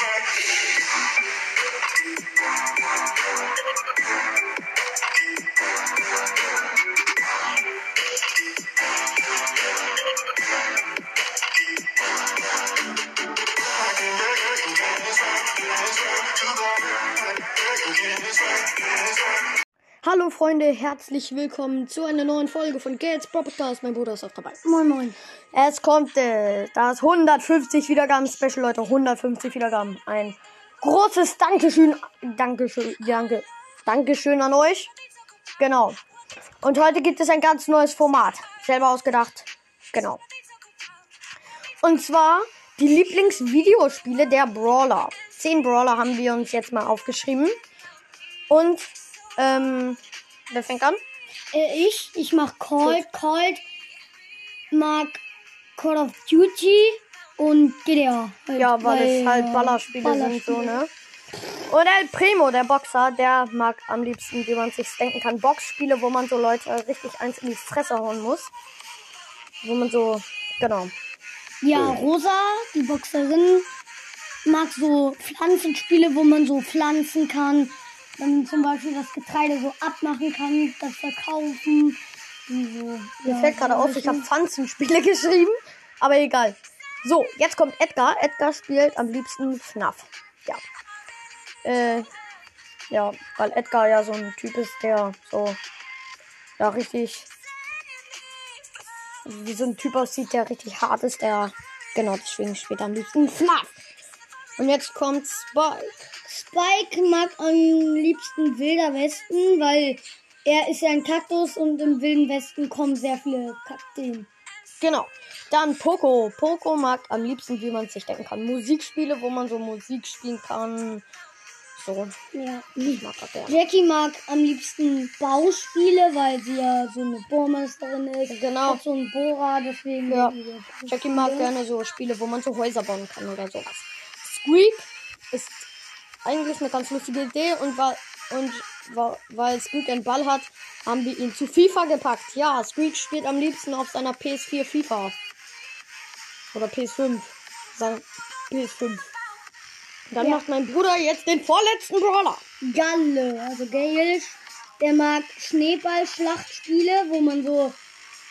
Thank you. Hallo Freunde, herzlich willkommen zu einer neuen Folge von Gates Podcast. Mein Bruder ist auch dabei. Moin Moin. Es kommt äh, das 150 Wiedergaben Special, Leute. 150 Wiedergaben. Ein großes Dankeschön. Dankeschön. Danke. Dankeschön an euch. Genau. Und heute gibt es ein ganz neues Format. Selber ausgedacht. Genau. Und zwar die Lieblingsvideospiele der Brawler. Zehn Brawler haben wir uns jetzt mal aufgeschrieben. Und, ähm, wer fängt an? Äh, ich, ich mach Cold. Cold mag Call of Duty und GTA. Halt, Ja, weil es halt äh, Ballerspiele, sind, so, ne? Und El Primo, der Boxer, der mag am liebsten, wie man sich denken kann, Boxspiele, wo man so Leute richtig eins in die Fresse hauen muss. Wo man so, genau. Ja, Rosa, die Boxerin, mag so Pflanzenspiele, wo man so pflanzen kann. Dann zum Beispiel das Getreide so abmachen kann, das verkaufen. So. Mir ja, fällt gerade auf, ich habe Pflanzenspiele geschrieben, aber egal. So, jetzt kommt Edgar. Edgar spielt am liebsten FNAF. Ja. Äh, ja, weil Edgar ja so ein Typ ist, der so, ja, richtig, wie so ein Typ aussieht, der richtig hart ist, der, genau, deswegen spielt er am liebsten FNAF. Und jetzt kommt Spike. Spike mag am liebsten Wilder Westen, weil er ist ja ein Kaktus und im Wilden Westen kommen sehr viele Kakteen. Genau. Dann Poco. Poco mag am liebsten, wie man sich denken kann, Musikspiele, wo man so Musik spielen kann. So, Ja. ich mag das gerne. Jackie mag am liebsten Bauspiele, weil sie ja so eine Bohrmeisterin ist. Genau. Hat so einen Bohrer, deswegen. Ja. Jackie mag gerne so Spiele, wo man so Häuser bauen kann oder sowas. Squeak ist eigentlich eine ganz lustige Idee und weil, und weil Squeak einen Ball hat, haben wir ihn zu FIFA gepackt. Ja, Squeak spielt am liebsten auf seiner PS4 FIFA. Oder PS5. Sagen PS5. Dann Ja. macht mein Bruder jetzt den vorletzten Brawler. Galle, also Gale, der mag Schneeballschlachtspiele, wo man so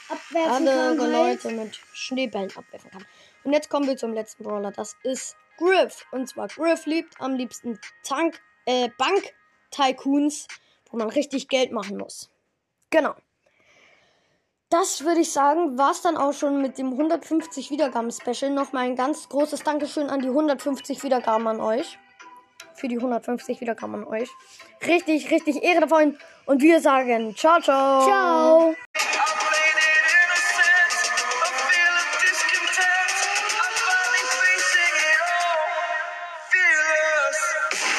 abwerfen Andere kann. Halt. Leute mit Schneebällen abwerfen kann. Und jetzt kommen wir zum letzten Brawler. Das ist Griff. Und zwar Griff liebt am liebsten Tank, äh, Bank-Tycoons, wo man richtig Geld machen muss. Genau. Das würde ich sagen, war es dann auch schon mit dem 150 Wiedergaben-Special. Nochmal ein ganz großes Dankeschön an die 150 Wiedergaben an euch. Für die 150 Wiedergaben an euch. Richtig, richtig Ehre davon. Und wir sagen ciao, ciao. Ciao.